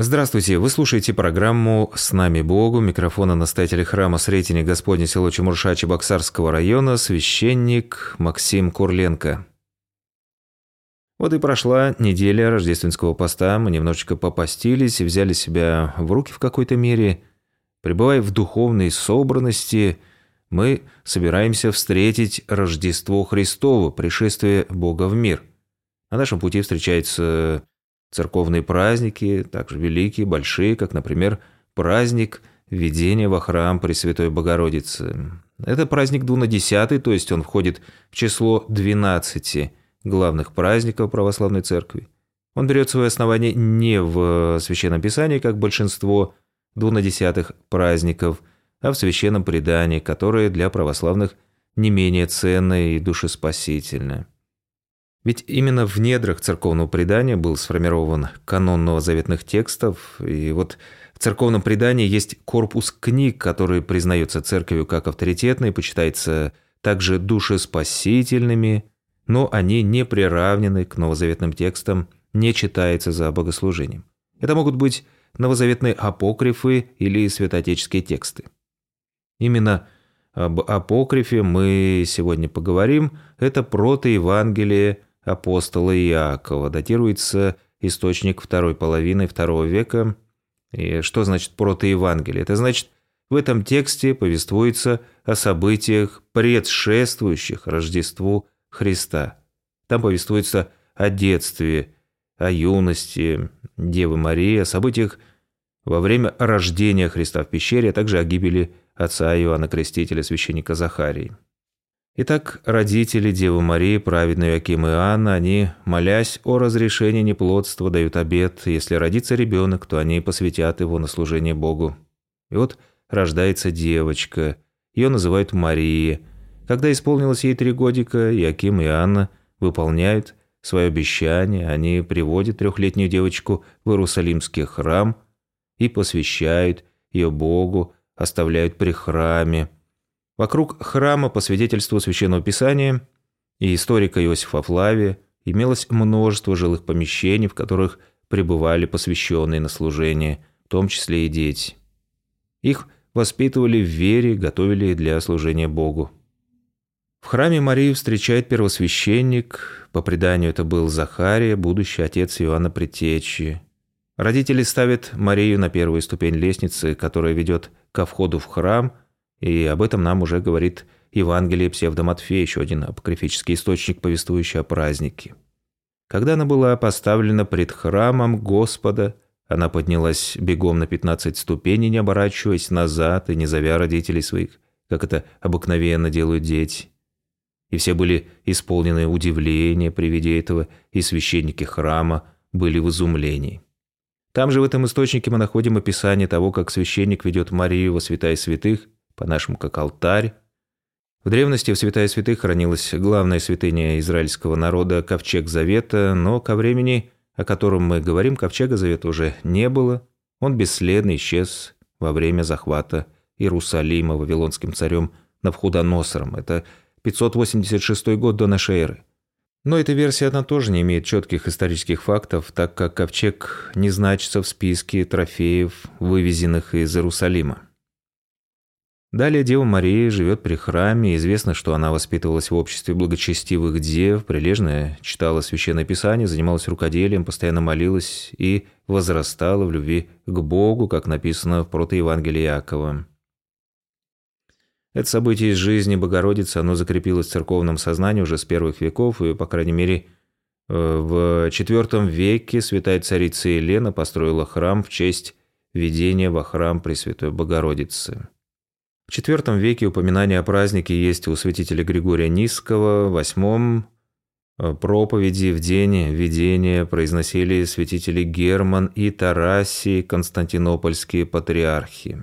Здравствуйте, вы слушаете программу «С нами Богу». Микрофона настоятеля храма Сретения Господня село Чемурша Чебоксарского района, священник Максим Курленко. Вот и прошла неделя рождественского поста, мы немножечко попостились и взяли себя в руки в какой-то мере. Пребывая в духовной собранности, мы собираемся встретить Рождество Христово, пришествие Бога в мир. На нашем пути встречается Церковные праздники, также великие, большие, как, например, праздник введения во храм Пресвятой Богородицы. Это праздник двунадесятый, то есть он входит в число 12 главных праздников православной церкви. Он берет свое основание не в Священном Писании, как большинство двунадесятых праздников, а в Священном предании, которое для православных не менее ценное и душеспасительное. Ведь именно в недрах церковного предания был сформирован канон новозаветных текстов, и вот в церковном предании есть корпус книг, который признается церковью как авторитетный, почитается также душеспасительными, но они не приравнены к новозаветным текстам, не читается за богослужением. Это могут быть новозаветные апокрифы или святоотеческие тексты. Именно об апокрифе мы сегодня поговорим. Это протоевангелие апостола Иакова. Датируется источник второй половины второго века. И что значит протоевангелие? Это значит, в этом тексте повествуется о событиях, предшествующих Рождеству Христа. Там повествуется о детстве, о юности Девы Марии, о событиях во время рождения Христа в пещере, а также о гибели отца Иоанна Крестителя, священника Захарии. Итак, родители Девы Марии, праведные Аким и Анна, они, молясь о разрешении неплодства, дают обет, если родится ребенок, то они посвятят его на служение Богу. И вот рождается девочка, ее называют Мария. Когда исполнилось ей три годика, Яким и Анна выполняют свое обещание, они приводят трехлетнюю девочку в Иерусалимский храм и посвящают ее Богу, оставляют при храме, Вокруг храма, по свидетельству Священного Писания и историка Иосифа Флавия, имелось множество жилых помещений, в которых пребывали посвященные на служение, в том числе и дети. Их воспитывали в вере, готовили для служения Богу. В храме Марию встречает первосвященник, по преданию это был Захария, будущий отец Иоанна Предтечи. Родители ставят Марию на первую ступень лестницы, которая ведет ко входу в храм – и об этом нам уже говорит Евангелие Псевдоматфея, еще один апокрифический источник, повествующий о празднике. Когда она была поставлена пред храмом Господа, она поднялась бегом на пятнадцать ступеней, не оборачиваясь назад и не зовя родителей своих, как это обыкновенно делают дети. И все были исполнены удивления при виде этого, и священники храма были в изумлении. Там же в этом источнике мы находим описание того, как священник ведет Марию во святая святых по-нашему как алтарь. В древности в святая святых хранилась главная святыня израильского народа – Ковчег Завета, но ко времени, о котором мы говорим, Ковчега Завета уже не было. Он бесследно исчез во время захвата Иерусалима вавилонским царем Навхудоносором. Это 586 год до нашей эры. Но эта версия, она тоже не имеет четких исторических фактов, так как ковчег не значится в списке трофеев, вывезенных из Иерусалима. Далее Дева Мария живет при храме, известно, что она воспитывалась в обществе благочестивых дев, прилежно читала Священное Писание, занималась рукоделием, постоянно молилась и возрастала в любви к Богу, как написано в протоевангелии Иакова. Это событие из жизни Богородицы, оно закрепилось в церковном сознании уже с первых веков, и, по крайней мере, э, в IV веке святая царица Елена построила храм в честь введения во храм Пресвятой Богородицы. В IV веке упоминание о празднике есть у святителя Григория Низкого, в VIII э, проповеди в день видения произносили святители Герман и Тарасий, константинопольские патриархи.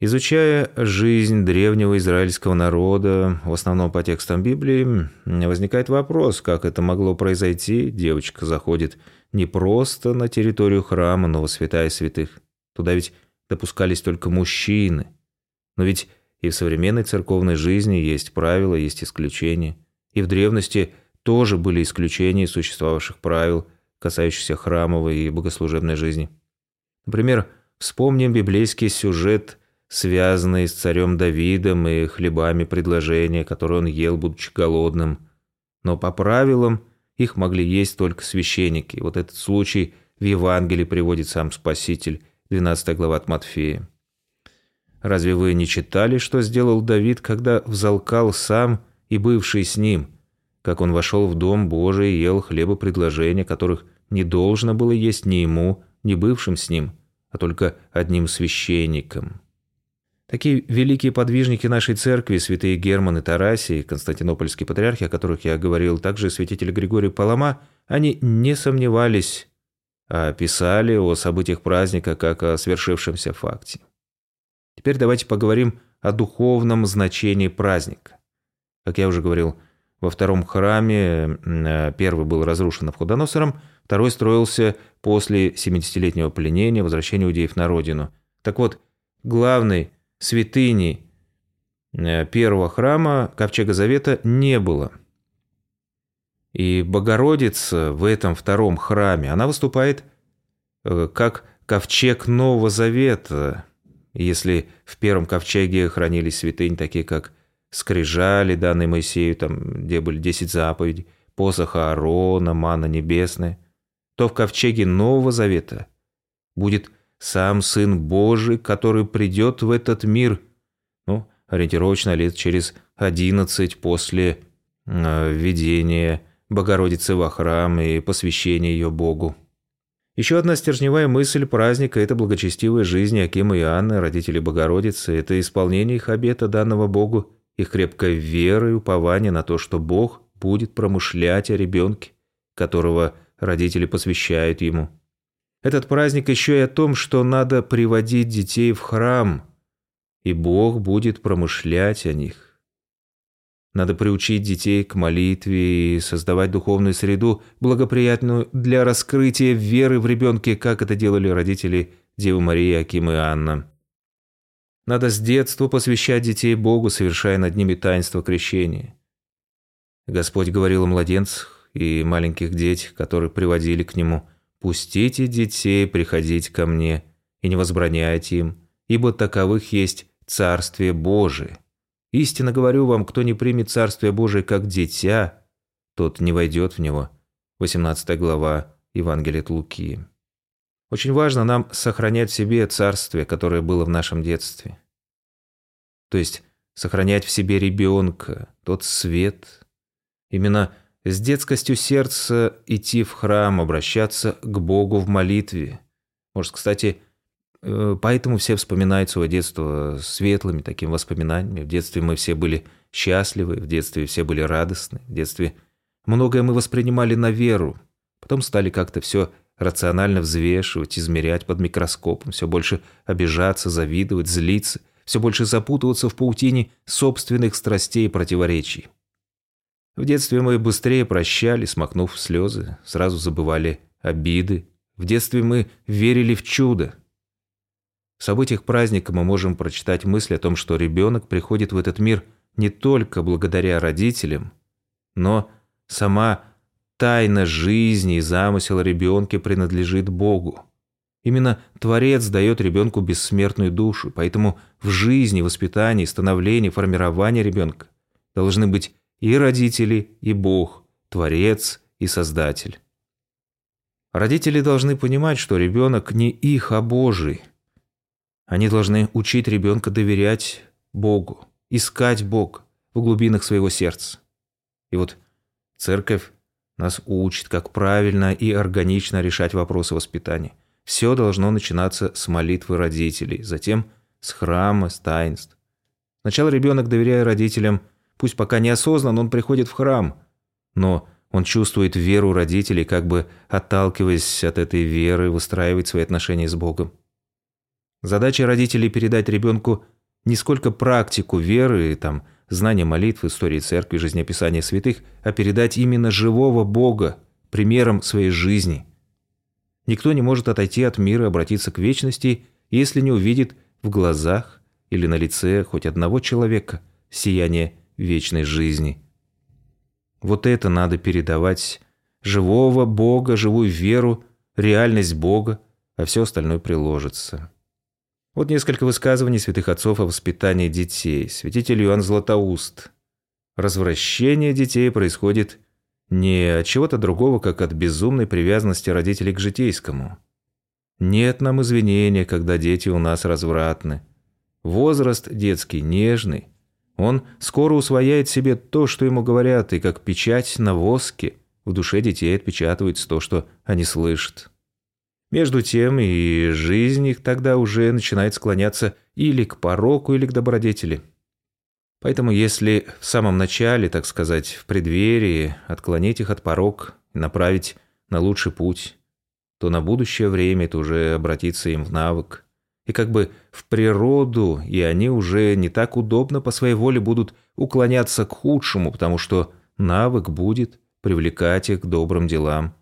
Изучая жизнь древнего израильского народа, в основном по текстам Библии, возникает вопрос, как это могло произойти. Девочка заходит не просто на территорию храма, но во святая святых. Туда ведь допускались только мужчины. Но ведь и в современной церковной жизни есть правила, есть исключения. И в древности тоже были исключения существовавших правил, касающихся храмовой и богослужебной жизни. Например, вспомним библейский сюжет, связанный с царем Давидом и хлебами предложения, которые он ел, будучи голодным. Но по правилам их могли есть только священники. Вот этот случай в Евангелии приводит сам Спаситель, 12 глава от Матфея. Разве вы не читали, что сделал Давид, когда взалкал сам и бывший с ним, как он вошел в дом Божий и ел хлебопредложения, которых не должно было есть ни ему, ни бывшим с ним, а только одним священником? Такие великие подвижники нашей церкви, святые Герман и Тарасий, константинопольские патриархи, о которых я говорил, также святитель Григорий Палама, они не сомневались, а писали о событиях праздника как о свершившемся факте. Теперь давайте поговорим о духовном значении праздника. Как я уже говорил, во втором храме э, первый был разрушен Навходоносором, второй строился после 70-летнего пленения, возвращения иудеев на родину. Так вот, главной святыней э, первого храма Ковчега Завета не было. И Богородица в этом втором храме, она выступает э, как ковчег Нового Завета, если в первом ковчеге хранились святыни, такие как скрижали, данные Моисею, там, где были десять заповедей, посох Аарона, мана небесная, то в ковчеге Нового Завета будет сам Сын Божий, который придет в этот мир, ну, ориентировочно лет через одиннадцать после э, введения Богородицы во храм и посвящения ее Богу. Еще одна стержневая мысль праздника – это благочестивая жизнь Акима и Анны, родителей Богородицы, это исполнение их обета, данного Богу, их крепкая вера и упование на то, что Бог будет промышлять о ребенке, которого родители посвящают ему. Этот праздник еще и о том, что надо приводить детей в храм, и Бог будет промышлять о них. Надо приучить детей к молитве и создавать духовную среду, благоприятную для раскрытия веры в ребенке, как это делали родители Девы Марии, Аким и Анна. Надо с детства посвящать детей Богу, совершая над ними таинство крещения. Господь говорил о младенцах и маленьких детях, которые приводили к Нему. «Пустите детей приходить ко Мне и не возбраняйте им, ибо таковых есть Царствие Божие». Истинно говорю вам, кто не примет Царствие Божие как дитя, тот не войдет в него. 18 глава Евангелия от Луки. Очень важно нам сохранять в себе царствие, которое было в нашем детстве. То есть сохранять в себе ребенка, тот свет. Именно с детскостью сердца идти в храм, обращаться к Богу в молитве. Может, кстати, поэтому все вспоминают свое детство светлыми такими воспоминаниями. В детстве мы все были счастливы, в детстве все были радостны, в детстве многое мы воспринимали на веру. Потом стали как-то все рационально взвешивать, измерять под микроскопом, все больше обижаться, завидовать, злиться, все больше запутываться в паутине собственных страстей и противоречий. В детстве мы быстрее прощали, смахнув слезы, сразу забывали обиды. В детстве мы верили в чудо, в событиях праздника мы можем прочитать мысль о том, что ребенок приходит в этот мир не только благодаря родителям, но сама тайна жизни и замысел ребенка принадлежит Богу. Именно Творец дает ребенку бессмертную душу, поэтому в жизни, воспитании, становлении, формировании ребенка должны быть и родители, и Бог, Творец и Создатель. Родители должны понимать, что ребенок не их, а Божий – они должны учить ребенка доверять Богу, искать Бога в глубинах своего сердца. И вот церковь нас учит, как правильно и органично решать вопросы воспитания. Все должно начинаться с молитвы родителей, затем с храма, с таинств. Сначала ребенок, доверяя родителям, пусть пока неосознанно он приходит в храм, но он чувствует веру родителей, как бы отталкиваясь от этой веры, выстраивает свои отношения с Богом. Задача родителей передать ребенку не сколько практику веры, там, знания молитв, истории церкви, жизнеописания святых, а передать именно живого Бога, примером своей жизни. Никто не может отойти от мира и обратиться к вечности, если не увидит в глазах или на лице хоть одного человека сияние вечной жизни. Вот это надо передавать живого Бога, живую веру, реальность Бога, а все остальное приложится. Вот несколько высказываний святых отцов о воспитании детей. Святитель Иоанн Златоуст. Развращение детей происходит не от чего-то другого, как от безумной привязанности родителей к житейскому. Нет нам извинения, когда дети у нас развратны. Возраст детский нежный. Он скоро усвояет себе то, что ему говорят, и как печать на воске в душе детей отпечатывается то, что они слышат. Между тем и жизнь их тогда уже начинает склоняться или к пороку, или к добродетели. Поэтому если в самом начале, так сказать, в преддверии, отклонить их от порок и направить на лучший путь, то на будущее время это уже обратится им в навык. И как бы в природу, и они уже не так удобно по своей воле будут уклоняться к худшему, потому что навык будет привлекать их к добрым делам.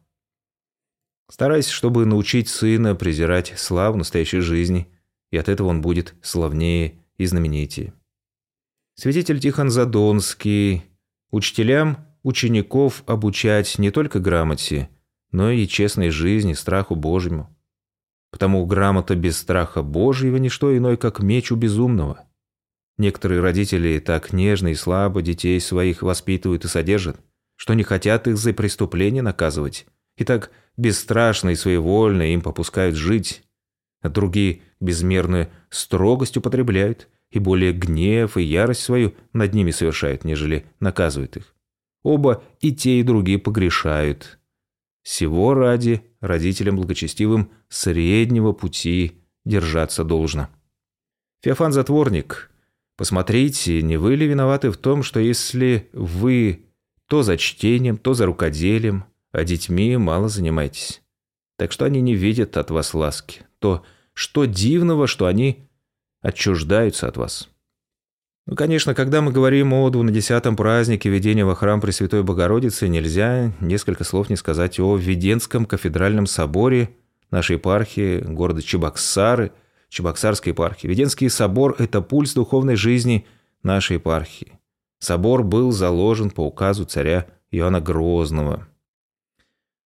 Старайся, чтобы научить сына презирать славу настоящей жизни, и от этого он будет славнее и знаменитее. Святитель Тихон Задонский. Учителям учеников обучать не только грамоте, но и честной жизни, страху Божьему. Потому грамота без страха Божьего – не что иное, как меч у безумного. Некоторые родители так нежно и слабо детей своих воспитывают и содержат, что не хотят их за преступление наказывать, и так бесстрашно и своевольно им попускают жить, а другие безмерную строгость употребляют и более гнев и ярость свою над ними совершают, нежели наказывают их. Оба и те, и другие погрешают. Всего ради родителям благочестивым среднего пути держаться должно. Феофан Затворник, посмотрите, не вы ли виноваты в том, что если вы то за чтением, то за рукоделием, а детьми мало занимаетесь. Так что они не видят от вас ласки. То, что дивного, что они отчуждаются от вас. Ну, конечно, когда мы говорим о двунадесятом празднике введения во храм Пресвятой Богородицы, нельзя несколько слов не сказать о Введенском кафедральном соборе нашей епархии города Чебоксары, Чебоксарской епархии. Введенский собор – это пульс духовной жизни нашей епархии. Собор был заложен по указу царя Иоанна Грозного –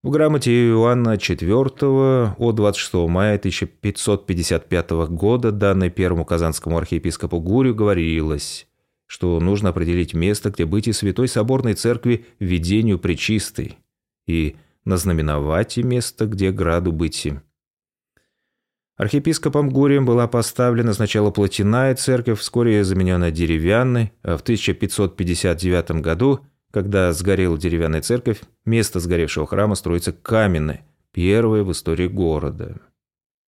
в грамоте Иоанна IV от 26 мая 1555 года, данной первому казанскому архиепископу Гурию, говорилось, что нужно определить место, где быть и Святой Соборной Церкви ведению причистой, и назнаменовать и место, где граду быть. Архиепископом Гурием была поставлена сначала плотяная церковь, вскоре замененная деревянной, а в 1559 году – когда сгорела деревянная церковь, место сгоревшего храма строится каменное, первое в истории города.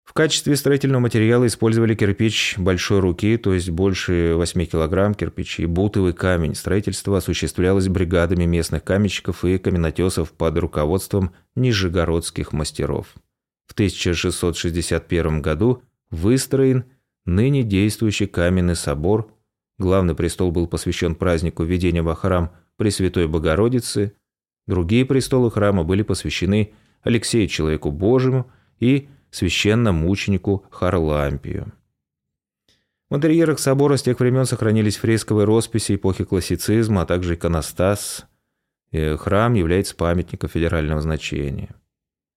В качестве строительного материала использовали кирпич большой руки, то есть больше 8 килограмм кирпич и бутовый камень. Строительство осуществлялось бригадами местных каменщиков и каменотесов под руководством нижегородских мастеров. В 1661 году выстроен ныне действующий каменный собор. Главный престол был посвящен празднику введения во храм Пресвятой Богородицы, другие престолы храма были посвящены Алексею Человеку Божьему и священномученику Харлампию. В интерьерах собора с тех времен сохранились фресковые росписи эпохи классицизма, а также иконостас. И храм является памятником федерального значения.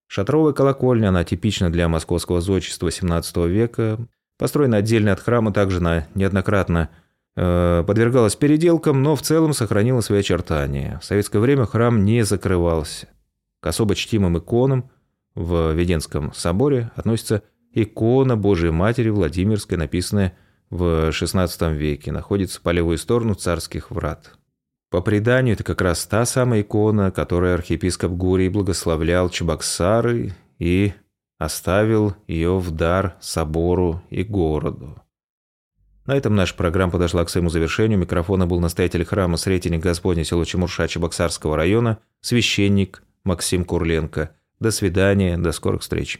Шатровая колокольня, она типична для московского зодчества XVII века, построена отдельно от храма, также на неоднократно Э, подвергалась переделкам, но в целом сохранила свои очертания. В советское время храм не закрывался. К особо чтимым иконам в Веденском соборе относится икона Божией Матери Владимирской, написанная в XVI веке, находится по левую сторону царских врат. По преданию, это как раз та самая икона, которой архиепископ Гурий благословлял Чебоксары и оставил ее в дар собору и городу. На этом наша программа подошла к своему завершению. Микрофона был настоятель храма Сретенник Господня село Чемурша Чебоксарского района, священник Максим Курленко. До свидания, до скорых встреч.